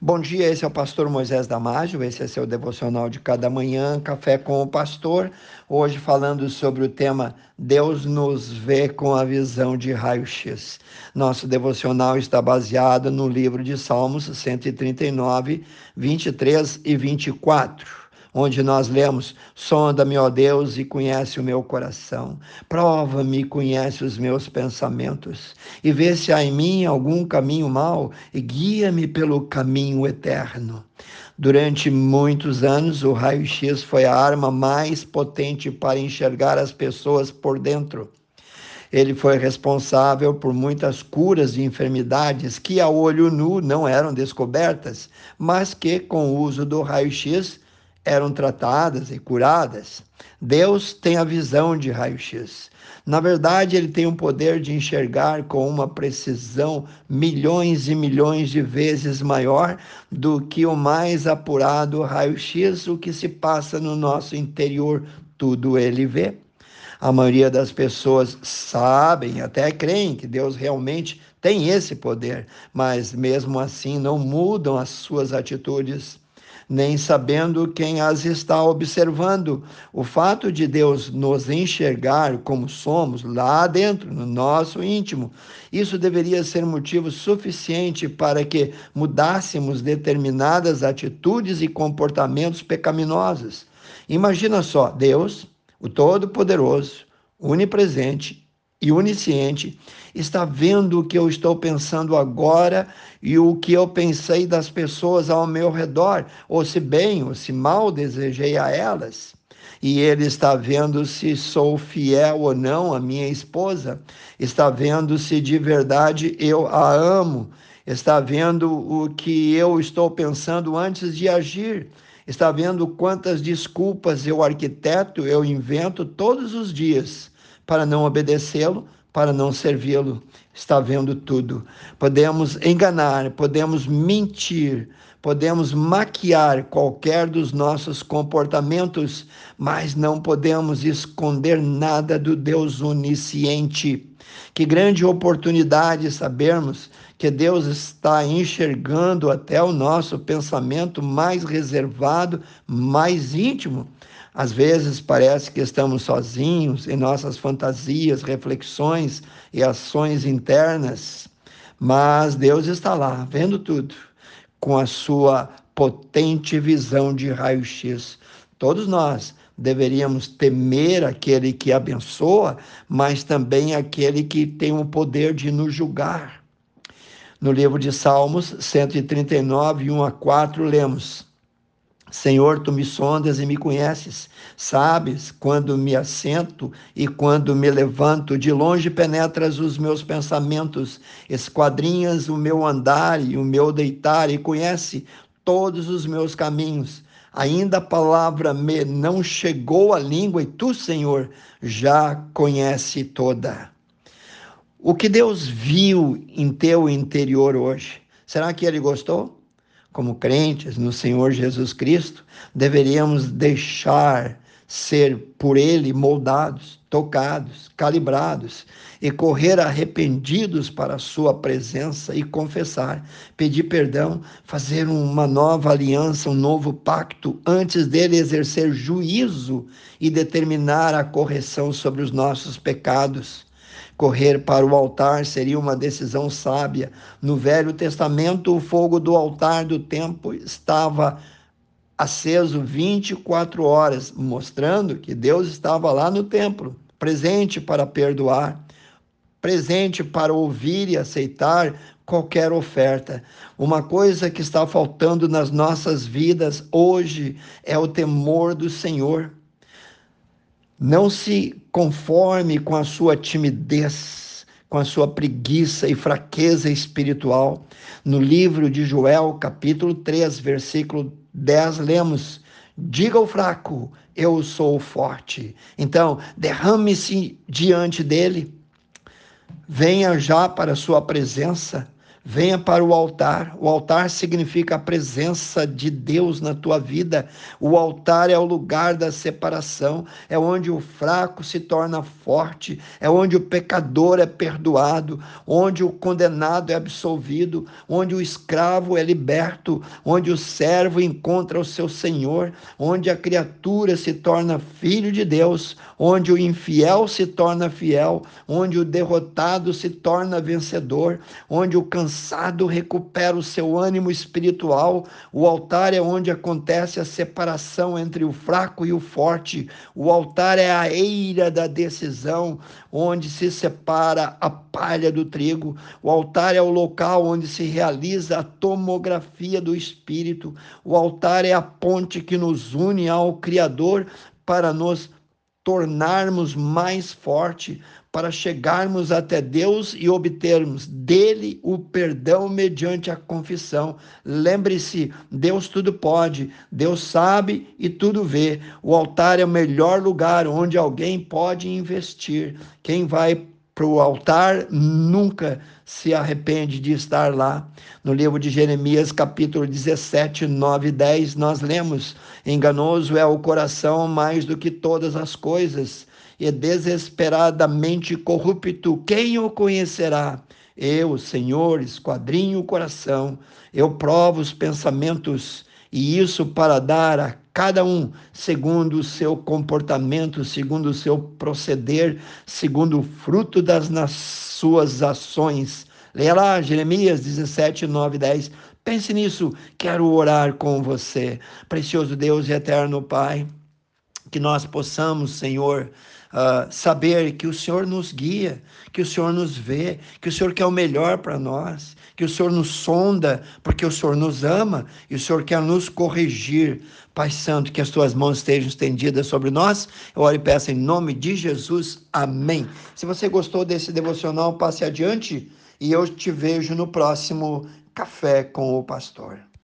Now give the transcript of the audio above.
Bom dia, esse é o pastor Moisés Damásio, esse é seu devocional de cada manhã, Café com o Pastor. Hoje falando sobre o tema Deus nos vê com a visão de raio-x. Nosso devocional está baseado no livro de Salmos 139, 23 e 24 onde nós lemos: Sonda-me, ó Deus, e conhece o meu coração. Prova-me conhece os meus pensamentos. E vê se há em mim algum caminho mau e guia-me pelo caminho eterno. Durante muitos anos, o raio-x foi a arma mais potente para enxergar as pessoas por dentro. Ele foi responsável por muitas curas de enfermidades que a olho nu não eram descobertas, mas que, com o uso do raio-x, eram tratadas e curadas. Deus tem a visão de raio-x. Na verdade, ele tem o poder de enxergar com uma precisão milhões e milhões de vezes maior do que o mais apurado raio-x, o que se passa no nosso interior, tudo ele vê. A maioria das pessoas sabem, até creem que Deus realmente tem esse poder, mas mesmo assim não mudam as suas atitudes nem sabendo quem as está observando. O fato de Deus nos enxergar como somos lá dentro, no nosso íntimo, isso deveria ser motivo suficiente para que mudássemos determinadas atitudes e comportamentos pecaminosos. Imagina só, Deus, o Todo-Poderoso, onipresente, e onisciente está vendo o que eu estou pensando agora e o que eu pensei das pessoas ao meu redor, ou se bem ou se mal desejei a elas. E ele está vendo se sou fiel ou não à minha esposa, está vendo se de verdade eu a amo, está vendo o que eu estou pensando antes de agir, está vendo quantas desculpas eu arquiteto, eu invento todos os dias para não obedecê-lo, para não servi-lo. Está vendo tudo. Podemos enganar, podemos mentir, podemos maquiar qualquer dos nossos comportamentos, mas não podemos esconder nada do Deus onisciente. Que grande oportunidade sabermos que Deus está enxergando até o nosso pensamento mais reservado, mais íntimo. Às vezes parece que estamos sozinhos em nossas fantasias, reflexões e ações internas, mas Deus está lá, vendo tudo, com a sua potente visão de raio-x. Todos nós deveríamos temer aquele que abençoa, mas também aquele que tem o poder de nos julgar. No livro de Salmos 139, 1 a 4, lemos. Senhor, tu me sondas e me conheces, sabes quando me assento e quando me levanto, de longe penetras os meus pensamentos, esquadrinhas o meu andar e o meu deitar, e conhece todos os meus caminhos. Ainda a palavra me não chegou à língua, e tu, Senhor, já conhece toda. O que Deus viu em teu interior hoje, será que ele gostou? Como crentes no Senhor Jesus Cristo, deveríamos deixar ser por Ele moldados, tocados, calibrados e correr arrependidos para a Sua presença e confessar, pedir perdão, fazer uma nova aliança, um novo pacto, antes dele exercer juízo e determinar a correção sobre os nossos pecados. Correr para o altar seria uma decisão sábia. No Velho Testamento, o fogo do altar do templo estava aceso 24 horas, mostrando que Deus estava lá no templo, presente para perdoar, presente para ouvir e aceitar qualquer oferta. Uma coisa que está faltando nas nossas vidas hoje é o temor do Senhor. Não se conforme com a sua timidez, com a sua preguiça e fraqueza espiritual. No livro de Joel, capítulo 3, versículo 10, lemos: Diga ao fraco, eu sou forte. Então, derrame-se diante dele. Venha já para a sua presença. Venha para o altar. O altar significa a presença de Deus na tua vida. O altar é o lugar da separação, é onde o fraco se torna forte, é onde o pecador é perdoado, onde o condenado é absolvido, onde o escravo é liberto, onde o servo encontra o seu Senhor, onde a criatura se torna filho de Deus, onde o infiel se torna fiel, onde o derrotado se torna vencedor, onde o cansado cansado recupera o seu ânimo espiritual. O altar é onde acontece a separação entre o fraco e o forte. O altar é a eira da decisão, onde se separa a palha do trigo. O altar é o local onde se realiza a tomografia do espírito. O altar é a ponte que nos une ao Criador para nos tornarmos mais forte, para chegarmos até Deus e obtermos dele o perdão mediante a confissão. Lembre-se, Deus tudo pode, Deus sabe e tudo vê. O altar é o melhor lugar onde alguém pode investir. Quem vai para o altar nunca se arrepende de estar lá. No livro de Jeremias, capítulo 17, 9 e 10, nós lemos: Enganoso é o coração mais do que todas as coisas e desesperadamente corrupto, quem o conhecerá? Eu, Senhor, esquadrinho o coração, eu provo os pensamentos, e isso para dar a cada um segundo o seu comportamento, segundo o seu proceder, segundo o fruto das suas ações. Leia lá, Jeremias 17, 9, 10. Pense nisso, quero orar com você. Precioso Deus e eterno Pai, que nós possamos, Senhor, uh, saber que o Senhor nos guia, que o Senhor nos vê, que o Senhor quer o melhor para nós, que o Senhor nos sonda, porque o Senhor nos ama e o Senhor quer nos corrigir. Pai Santo, que as tuas mãos estejam estendidas sobre nós. Eu oro e peço em nome de Jesus. Amém. Se você gostou desse devocional, passe adiante e eu te vejo no próximo Café com o Pastor.